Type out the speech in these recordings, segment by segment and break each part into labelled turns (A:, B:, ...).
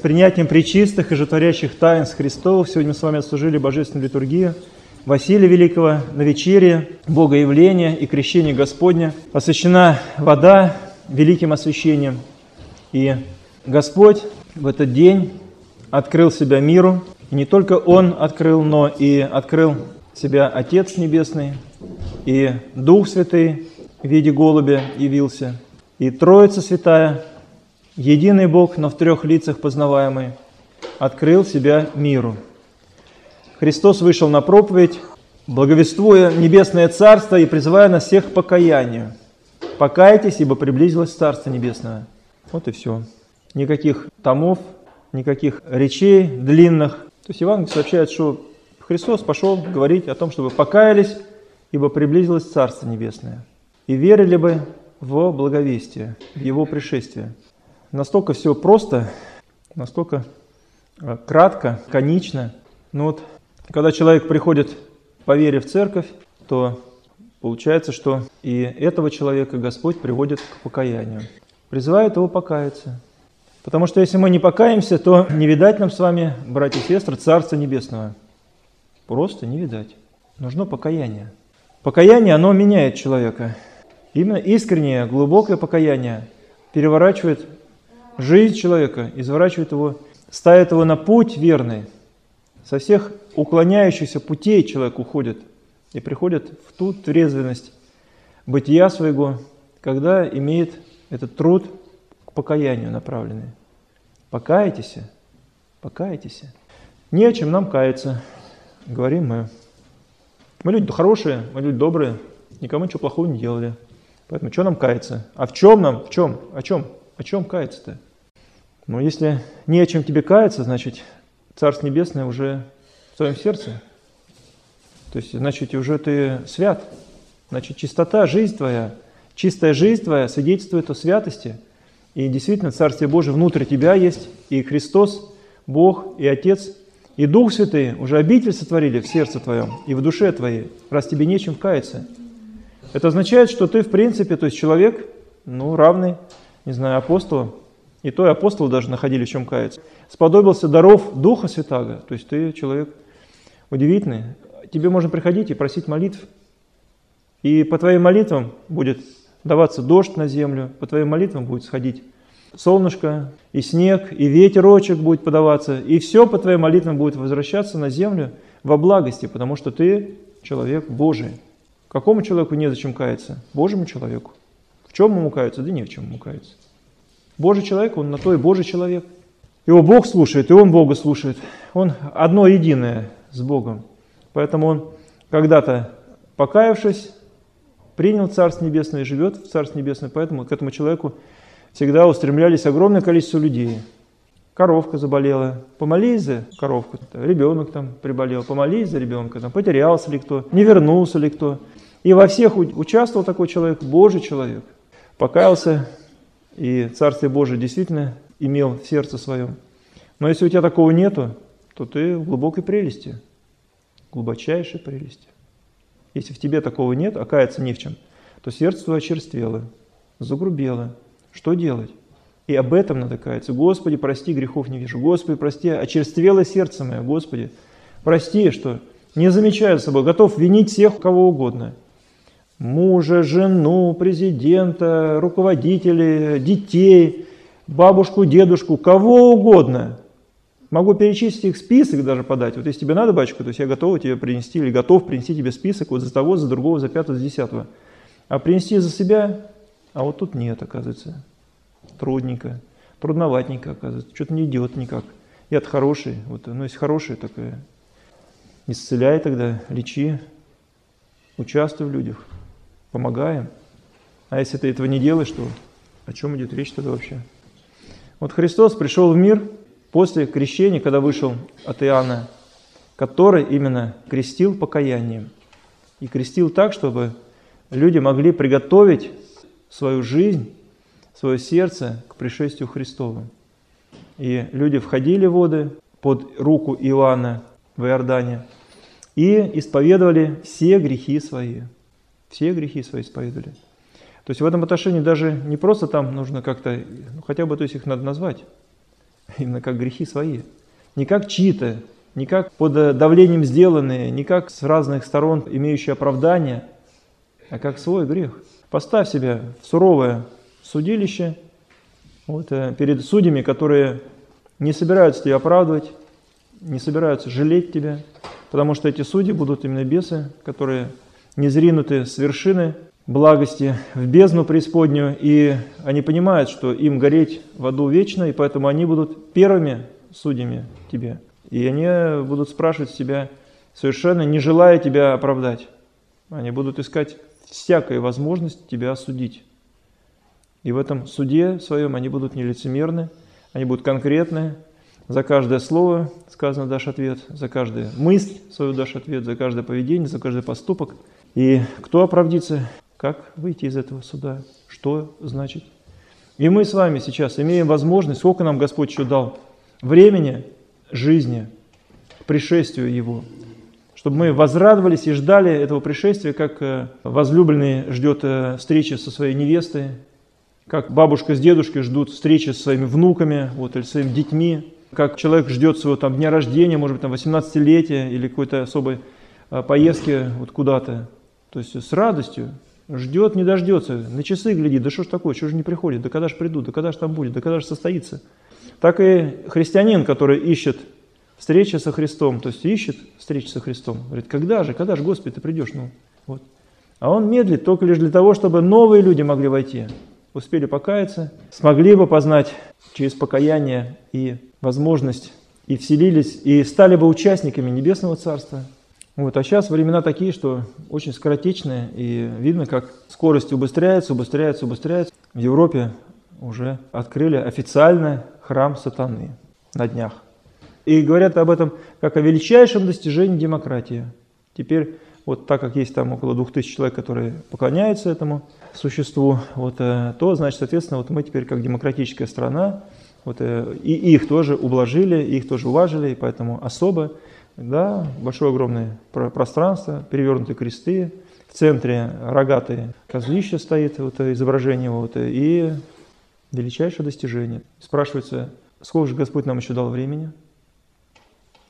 A: принятием причистых и жетворящих таинств Христовых. Сегодня мы с вами отслужили Божественную литургию Василия Великого на вечере, Богоявления и крещения Господня. Освящена вода великим освящением. И Господь в этот день открыл себя миру. И не только Он открыл, но и открыл себя Отец Небесный, и Дух Святый в виде голубя явился, и Троица Святая, единый Бог, но в трех лицах познаваемый, открыл себя миру. Христос вышел на проповедь, благовествуя Небесное Царство и призывая нас всех к покаянию. Покайтесь, ибо приблизилось Царство Небесное. Вот и все. Никаких томов, никаких речей длинных. То есть Евангелие сообщает, что Христос пошел говорить о том, чтобы покаялись, ибо приблизилось Царство Небесное. И верили бы в благовестие, в Его пришествие. Настолько все просто, настолько э, кратко, конично. Но вот когда человек приходит по вере в церковь, то получается, что и этого человека Господь приводит к покаянию. Призывает его покаяться. Потому что если мы не покаемся, то не видать нам с вами, братья и сестры, Царства Небесного. Просто не видать. Нужно покаяние. Покаяние, оно меняет человека. Именно искреннее, глубокое покаяние переворачивает жизнь человека, изворачивает его, ставит его на путь верный. Со всех уклоняющихся путей человек уходит и приходит в ту трезвенность бытия своего, когда имеет этот труд к покаянию направленный. Покайтесь, покайтесь. Не о чем нам каяться, говорим мы. Мы люди хорошие, мы люди добрые, никому ничего плохого не делали. Поэтому что нам каяться? А в чем нам? В чем? О чем? О чем каяться-то? Но если не о чем тебе каяться, значит, Царство Небесное уже в твоем сердце. То есть, значит, уже ты свят. Значит, чистота, жизнь твоя, чистая жизнь твоя свидетельствует о святости. И действительно, Царствие Божие внутри тебя есть, и Христос, Бог и Отец, и Дух Святый уже обитель сотворили в сердце твоем и в душе твоей, раз тебе нечем каяться. Это означает, что ты, в принципе, то есть человек, ну, равный, не знаю, апостолу, и то и апостолы даже находили в чем каяться. Сподобился даров Духа Святаго, то есть ты человек удивительный. Тебе можно приходить и просить молитв, и по твоим молитвам будет даваться дождь на землю, по твоим молитвам будет сходить солнышко, и снег, и ветерочек будет подаваться, и все по твоим молитвам будет возвращаться на землю во благости, потому что ты человек Божий. Какому человеку незачем каяться? Божьему человеку. В чем ему каяться? Да ни в чем ему каяться. Божий человек, он на то и Божий человек. Его Бог слушает, и он Бога слушает. Он одно единое с Богом. Поэтому он когда-то, покаявшись, принял Царство Небесное и живет в Царстве Небесное. Поэтому к этому человеку всегда устремлялись огромное количество людей. Коровка заболела, помолись за коровку, ребенок там приболел, помолись за ребенка, там, потерялся ли кто, не вернулся ли кто. И во всех участвовал такой человек, Божий человек. Покаялся, и Царствие Божие действительно имел в сердце своем. Но если у тебя такого нету, то ты в глубокой прелести, глубочайшей прелести. Если в тебе такого нет, а каяться не в чем, то сердце твое очерствело, загрубело. Что делать? И об этом надо каяться. Господи, прости, грехов не вижу. Господи, прости, очерствело сердце мое. Господи, прости, что не замечаю за собой, готов винить всех, кого угодно. Мужа, жену, президента, руководителей, детей, бабушку, дедушку, кого угодно. Могу перечислить их список даже подать. Вот если тебе надо, батюшка, то есть я готов тебе принести или готов принести тебе список вот за того, за другого, за пятого, за десятого. А принести за себя, а вот тут нет, оказывается. Трудненько, трудноватненько, оказывается. Что-то не идет никак. Я-то хороший, вот, ну если хороший, такая, исцеляй тогда, лечи, участвуй в людях, помогаем. А если ты этого не делаешь, то о чем идет речь тогда вообще? Вот Христос пришел в мир после крещения, когда вышел от Иоанна, который именно крестил покаянием. И крестил так, чтобы люди могли приготовить свою жизнь, свое сердце к пришествию Христову. И люди входили в воды под руку Иоанна в Иордане и исповедовали все грехи свои. Все грехи свои исповедовали. То есть в этом отношении даже не просто там нужно как-то, ну, хотя бы то есть их надо назвать. именно как грехи свои. Не как чьи-то, не как под давлением сделанные, не как с разных сторон имеющие оправдание, а как свой грех. Поставь себя в суровое судилище вот, э, перед судьями, которые не собираются тебя оправдывать, не собираются жалеть тебя, потому что эти судьи будут именно бесы, которые не зринуты с вершины благости в бездну преисподнюю, и они понимают, что им гореть в аду вечно, и поэтому они будут первыми судьями тебе. И они будут спрашивать себя, совершенно не желая тебя оправдать. Они будут искать всякую возможность тебя осудить. И в этом суде своем они будут нелицемерны, они будут конкретны. За каждое слово, сказано, дашь ответ, за каждую мысль свою дашь ответ, за каждое поведение, за каждый поступок. И кто оправдится, как выйти из этого суда, что значит. И мы с вами сейчас имеем возможность, сколько нам Господь еще дал, времени, жизни, пришествию Его, чтобы мы возрадовались и ждали этого пришествия, как э, возлюбленный ждет э, встречи со своей невестой, как бабушка с дедушкой ждут встречи со своими внуками вот, или своими детьми, как человек ждет своего там, дня рождения, может быть, там, 18-летия или какой-то особой э, поездки вот куда-то. То есть с радостью ждет, не дождется, на часы глядит, да что ж такое, что же не приходит, да когда же придут, да когда же там будет, да когда же состоится. Так и христианин, который ищет встречи со Христом, то есть ищет встречи со Христом, говорит, когда же, когда же, Господи, ты придешь? Ну, вот. А он медлит только лишь для того, чтобы новые люди могли войти, успели покаяться, смогли бы познать через покаяние и возможность, и вселились, и стали бы участниками Небесного Царства. Вот, а сейчас времена такие, что очень скоротечные, и видно, как скорость убыстряется, убыстряется, убыстряется. В Европе уже открыли официально храм сатаны на днях. И говорят об этом как о величайшем достижении демократии. Теперь, вот так как есть там около двух тысяч человек, которые поклоняются этому существу, вот, э, то, значит, соответственно, вот мы теперь как демократическая страна, вот, э, и их тоже ублажили, их тоже уважили, и поэтому особо, да, большое огромное пространство, перевернутые кресты, в центре рогатые козлище стоит, вот, изображение, вот, и величайшее достижение. Спрашивается, сколько же Господь нам еще дал времени,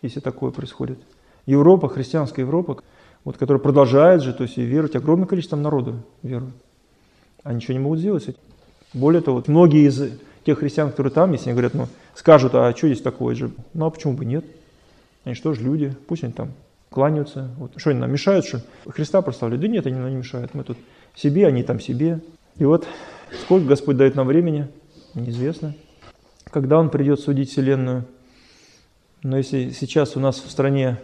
A: если такое происходит? Европа, христианская Европа, вот, которая продолжает же, то есть и веровать, огромное количество народу верует. А ничего не могут сделать. Более того, вот многие из тех христиан, которые там, если они говорят, ну, скажут, а что здесь такое же? Ну, а почему бы нет? Они что же люди, пусть они там кланяются. Вот. Что они нам мешают, что Христа прославляют? Да нет, они нам не мешают. Мы тут себе, они там себе. И вот сколько Господь дает нам времени, неизвестно. Когда Он придет судить Вселенную. Но если сейчас у нас в стране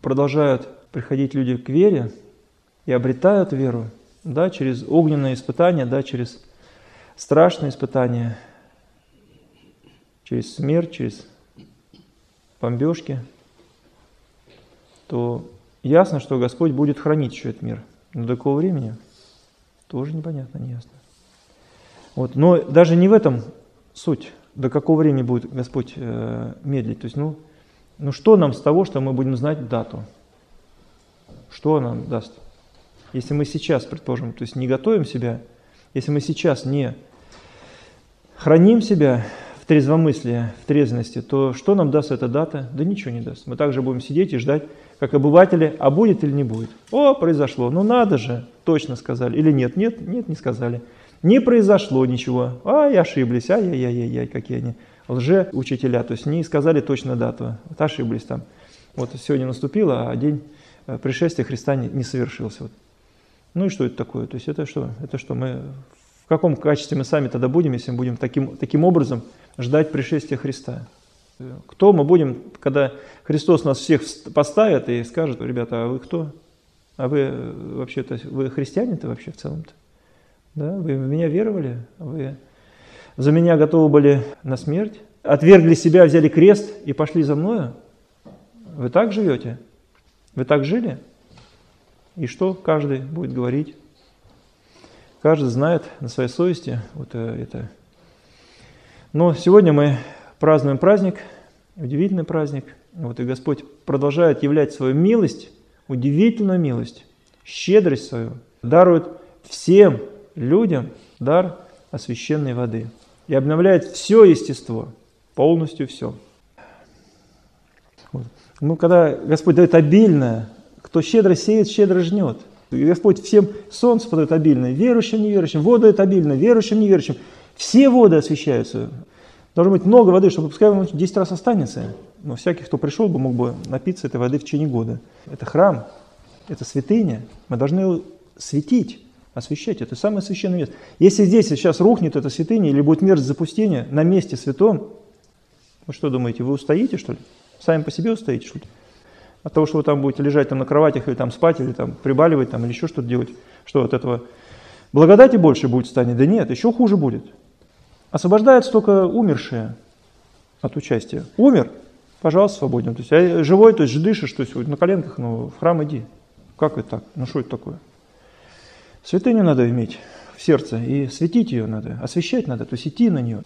A: продолжают приходить люди к вере и обретают веру, да, через огненные испытания, да, через страшные испытания, через смерть, через бомбежки, то ясно, что Господь будет хранить еще этот мир. Но до какого времени? Тоже непонятно, не ясно. Вот. Но даже не в этом суть, до какого времени будет Господь э, медлить. То есть, ну, ну что нам с того, что мы будем знать дату? Что нам даст? Если мы сейчас, предположим, то есть не готовим себя, если мы сейчас не храним себя в трезвомыслии, в трезвности, то что нам даст эта дата? Да ничего не даст. Мы также будем сидеть и ждать, как обыватели, а будет или не будет. О, произошло, ну надо же, точно сказали. Или нет, нет, нет, не сказали. Не произошло ничего. Ай, ошиблись, ай-яй-яй-яй, какие они лже-учителя. То есть не сказали точно дату, вот ошиблись там. Вот сегодня наступило, а день э, пришествия Христа не, не совершился. Вот. Ну и что это такое? То есть это что? Это что мы в каком качестве мы сами тогда будем, если мы будем таким, таким образом ждать пришествия Христа? Кто мы будем, когда Христос нас всех поставит и скажет, ребята, а вы кто? А вы вообще-то, вы христиане-то вообще в целом-то? Да? Вы в меня веровали? Вы за меня готовы были на смерть? Отвергли себя, взяли крест и пошли за мною? Вы так живете? Вы так жили? И что каждый будет говорить? Каждый знает на своей совести вот э, это. Но сегодня мы празднуем праздник, удивительный праздник. Вот и Господь продолжает являть свою милость, удивительную милость, щедрость свою, дарует всем людям дар освященной воды и обновляет все естество, полностью все. Вот. Ну, когда Господь дает обильное, кто щедро сеет, щедро жнет. И Господь всем солнце подает обильное, верующим, неверующим, воду дает обильное, верующим, неверующим. Все воды освещаются. Должно быть много воды, чтобы пускай он 10 раз останется. Но всякий, кто пришел бы, мог бы напиться этой воды в течение года. Это храм, это святыня. Мы должны его светить, освещать. Это самое священное место. Если здесь сейчас рухнет эта святыня или будет мерзость запустения на месте святом, вы что думаете, вы устоите, что ли? Сами по себе устоите, что ли? От того, что вы там будете лежать там на кроватях или там спать, или там прибаливать, там, или еще что-то делать, что от этого благодати больше будет станет? Да нет, еще хуже будет. Освобождаются только умершие от участия. Умер, пожалуйста, свободен. То есть а живой, то есть дышишь, то есть на коленках, ну, в храм иди. Как это так? Ну что это такое? Святыню надо иметь в сердце, и светить ее надо, освещать надо, то есть идти на нее.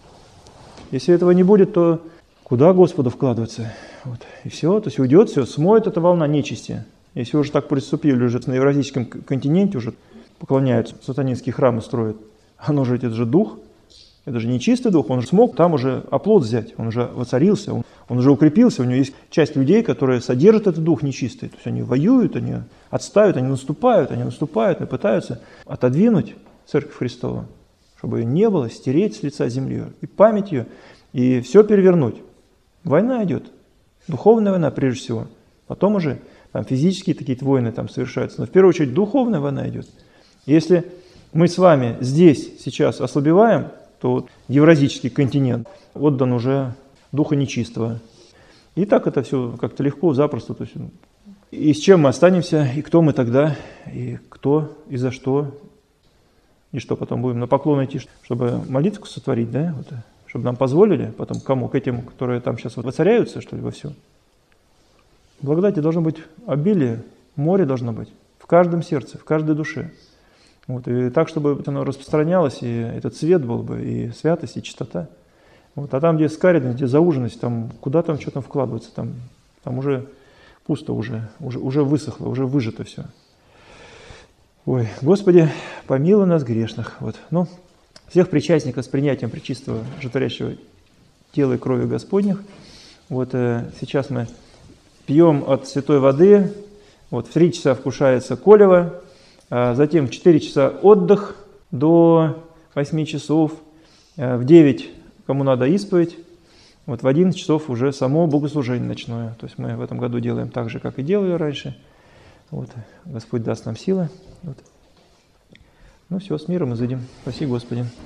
A: Если этого не будет, то куда Господу вкладываться? Вот. И все, то есть уйдет все, смоет эта волна нечисти. Если уже так приступили, уже на Евразийском континенте уже поклоняются, сатанинские храмы строят, оно же, это же дух, это же не чистый дух, он же смог там уже оплот взять, он уже воцарился, он, он уже укрепился, у него есть часть людей, которые содержат этот дух нечистый, то есть они воюют, они отставят, они наступают, они наступают и пытаются отодвинуть Церковь Христову, чтобы ее не было, стереть с лица земли и память ее, и все перевернуть. Война идет, духовная война прежде всего, потом уже там физические такие войны там совершаются, но в первую очередь духовная война идет. Если мы с вами здесь сейчас ослабеваем, то вот евразический континент отдан уже духа нечистого. И так это все как-то легко, запросто. То есть, и с чем мы останемся, и кто мы тогда, и кто, и за что, и что потом будем на поклон идти, чтобы молитву сотворить, да, вот, чтобы нам позволили, потом кому, к этим, которые там сейчас воцаряются, что ли, во всем. Благодати должно быть обилие, море должно быть в каждом сердце, в каждой душе. Вот, и так, чтобы оно распространялось, и этот цвет был бы, и святость, и чистота. Вот, а там, где скаридность, где зауженность, там куда там что там вкладывается, там, там уже пусто, уже, уже, уже высохло, уже выжато все. Ой, Господи, помилуй нас грешных. Вот, ну, всех причастников с принятием причистого житворящего тела и крови Господних. Вот э, сейчас мы пьем от святой воды, вот в три часа вкушается колево, затем в 4 часа отдых до 8 часов, а в 9 кому надо исповедь, вот в 11 часов уже само богослужение ночное. То есть мы в этом году делаем так же, как и делали раньше. Вот. Господь даст нам силы. Вот. Ну все, с миром изыдем. Спасибо, Господи.